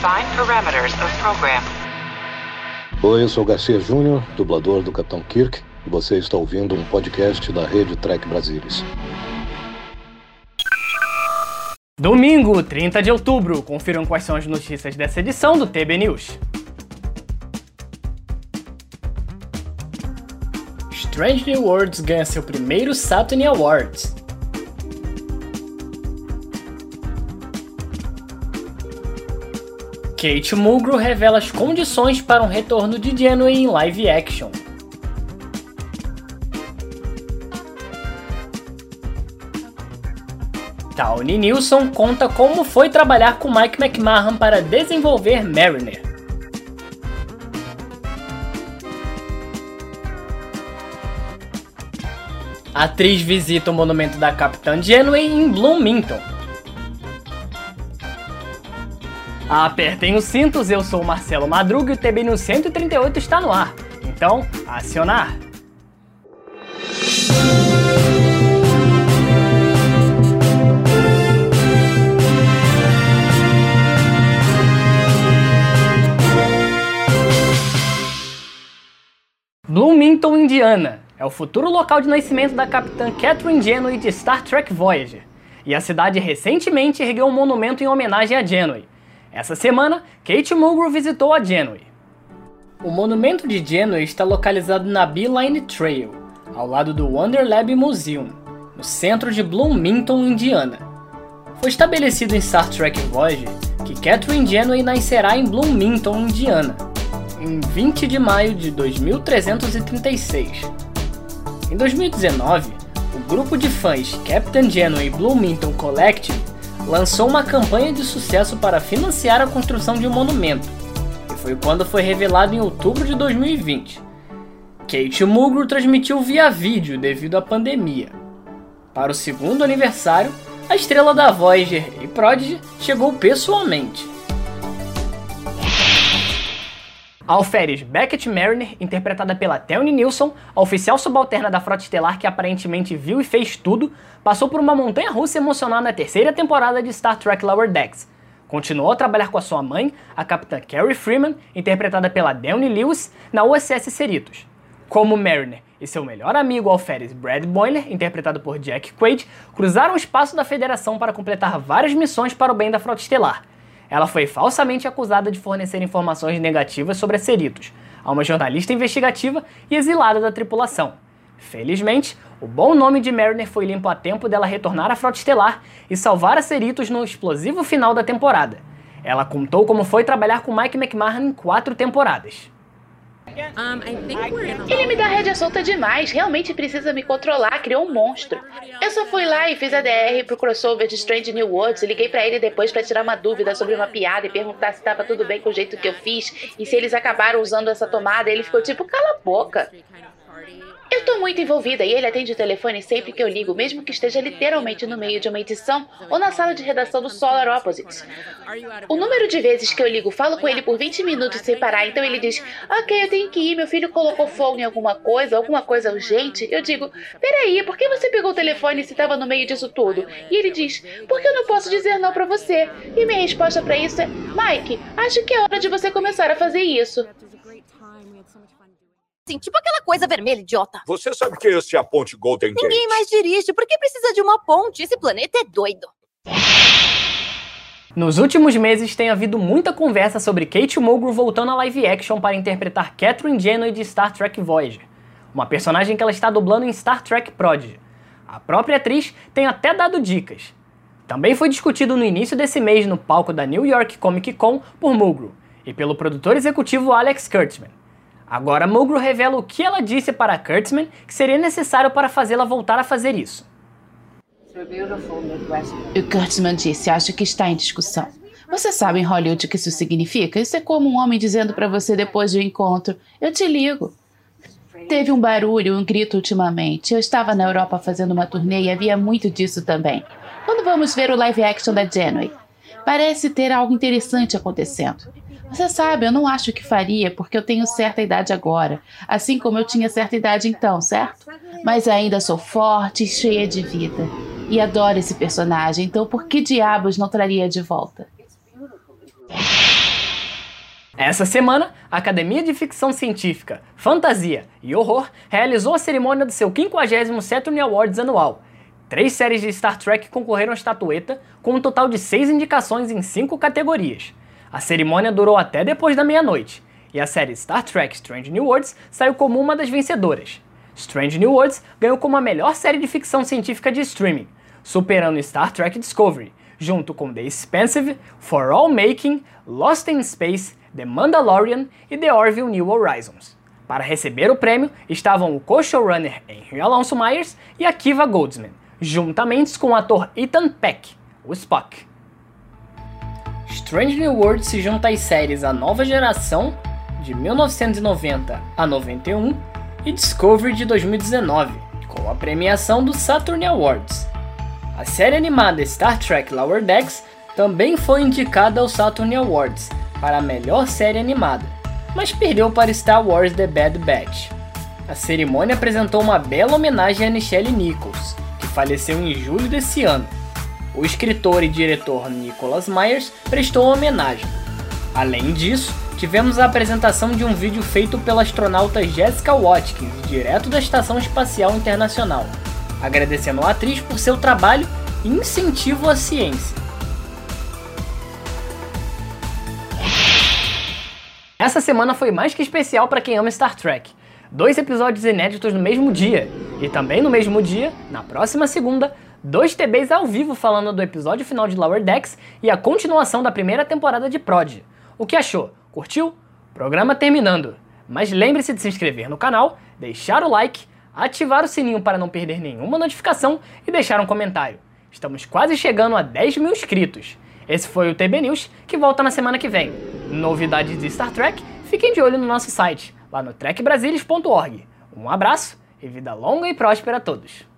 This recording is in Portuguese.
Define parameters of program. Oi, eu sou Garcia Júnior, dublador do Capitão Kirk, e você está ouvindo um podcast da Rede Trek Brasilis. Domingo, 30 de outubro. Confiram quais são as notícias dessa edição do TB News. Strange New Worlds ganha seu primeiro Saturn Awards. Kate Mulgrew revela as condições para um retorno de Janeway em live action. Tawny Nilsson conta como foi trabalhar com Mike McMahon para desenvolver Mariner. A atriz visita o monumento da Capitã Janeway em Bloomington. Apertem os cintos, eu sou Marcelo Madruga e o TB no 138 está no ar. Então, acionar! Bloomington, Indiana, é o futuro local de nascimento da capitã Catherine Janeway de Star Trek Voyager, e a cidade recentemente ergueu um monumento em homenagem a Janeway, essa semana, Kate Mulgrew visitou a Janeway. O monumento de Janeway está localizado na Beeline Trail, ao lado do Wonder Lab Museum, no centro de Bloomington, Indiana. Foi estabelecido em Star Trek Voyager que Catherine Janeway nascerá em Bloomington, Indiana, em 20 de maio de 2336. Em 2019, o grupo de fãs Captain Janeway Bloomington Collective lançou uma campanha de sucesso para financiar a construção de um monumento, e foi quando foi revelado em outubro de 2020. Kate Mulgrew transmitiu via vídeo devido à pandemia. Para o segundo aniversário, a estrela da Voyager e Prodigy chegou pessoalmente. Alferes Beckett Mariner, interpretada pela Thelmy Nilsson, a oficial subalterna da Frota Estelar que aparentemente viu e fez tudo, passou por uma montanha russa emocional na terceira temporada de Star Trek Lower Decks. Continuou a trabalhar com a sua mãe, a capitã Carrie Freeman, interpretada pela Dewey Lewis, na USS Cerritos. Como Mariner e seu melhor amigo Alferes Brad Boiler, interpretado por Jack Quaid, cruzaram o espaço da Federação para completar várias missões para o bem da Frota Estelar, ela foi falsamente acusada de fornecer informações negativas sobre a Cerritos a uma jornalista investigativa e exilada da tripulação. Felizmente, o bom nome de Mariner foi limpo a tempo dela retornar à Frota Estelar e salvar a Cerritos no explosivo final da temporada. Ela contou como foi trabalhar com Mike McMahon em quatro temporadas. Ele me dá rédea solta demais, realmente precisa me controlar, criou um monstro. Eu só fui lá e fiz a DR pro crossover de Strange New Worlds e liguei para ele depois para tirar uma dúvida sobre uma piada e perguntar se tava tudo bem com o jeito que eu fiz e se eles acabaram usando essa tomada. Ele ficou tipo, cala a boca. Eu tô muito envolvida e ele atende o telefone sempre que eu ligo, mesmo que esteja literalmente no meio de uma edição ou na sala de redação do Solar Opposites. O número de vezes que eu ligo, falo com ele por 20 minutos sem parar, então ele diz: Ok, eu tenho que ir, meu filho colocou fogo em alguma coisa, alguma coisa urgente. Eu digo: Peraí, por que você pegou o telefone se estava no meio disso tudo? E ele diz: Porque eu não posso dizer não para você. E minha resposta para isso é: Mike, acho que é hora de você começar a fazer isso assim, tipo aquela coisa vermelha, idiota. Você sabe que esse é a ponte Golden Gate. Ninguém mais dirige. Por que precisa de uma ponte? Esse planeta é doido. Nos últimos meses tem havido muita conversa sobre Kate Mulgrew voltando a live action para interpretar Catherine Janeway de Star Trek Voyager, uma personagem que ela está dublando em Star Trek Prodigy. A própria atriz tem até dado dicas. Também foi discutido no início desse mês no palco da New York Comic Con por Mulgrew e pelo produtor executivo Alex Kurtzman. Agora Mulgrew revela o que ela disse para Kurtzman que seria necessário para fazê-la voltar a fazer isso. O Kurtzman disse, acho que está em discussão. Você sabe em Hollywood o que isso significa? Isso é como um homem dizendo para você depois de um encontro: Eu te ligo. Teve um barulho, um grito ultimamente. Eu estava na Europa fazendo uma turnê e havia muito disso também. Quando vamos ver o live action da Janeway? Parece ter algo interessante acontecendo. Você sabe, eu não acho que faria porque eu tenho certa idade agora, assim como eu tinha certa idade então, certo? Mas ainda sou forte e cheia de vida. E adoro esse personagem, então por que diabos não traria de volta? Essa semana, a Academia de Ficção Científica, Fantasia e Horror realizou a cerimônia do seu 50º Saturn Awards anual. Três séries de Star Trek concorreram à estatueta, com um total de seis indicações em cinco categorias. A cerimônia durou até depois da meia-noite, e a série Star Trek Strange New Worlds saiu como uma das vencedoras. Strange New Worlds ganhou como a melhor série de ficção científica de streaming, superando Star Trek Discovery, junto com The Expansive, For All Making, Lost in Space, The Mandalorian e The Orville New Horizons. Para receber o prêmio estavam o co-showrunner Henry Alonso Myers e a Kiva Goldsman, juntamente com o ator Ethan Peck, o Spock. Strange New World se junta às séries A Nova Geração, de 1990 a 91, e Discovery de 2019, com a premiação do Saturn Awards. A série animada Star Trek Lower Decks também foi indicada ao Saturn Awards para a melhor série animada, mas perdeu para Star Wars The Bad Batch. A cerimônia apresentou uma bela homenagem a Nichelle Nichols, que faleceu em julho desse ano. O escritor e diretor Nicholas Myers prestou homenagem. Além disso, tivemos a apresentação de um vídeo feito pela astronauta Jessica Watkins, direto da Estação Espacial Internacional, agradecendo a atriz por seu trabalho e incentivo à ciência. Essa semana foi mais que especial para quem ama Star Trek. Dois episódios inéditos no mesmo dia. E também no mesmo dia, na próxima segunda, dois TBs ao vivo falando do episódio final de Lower Decks e a continuação da primeira temporada de Prod. O que achou? Curtiu? Programa terminando. Mas lembre-se de se inscrever no canal, deixar o like, ativar o sininho para não perder nenhuma notificação e deixar um comentário. Estamos quase chegando a 10 mil inscritos. Esse foi o TB News, que volta na semana que vem. Novidades de Star Trek, fiquem de olho no nosso site, lá no trekbrasilis.org. Um abraço e vida longa e próspera a todos.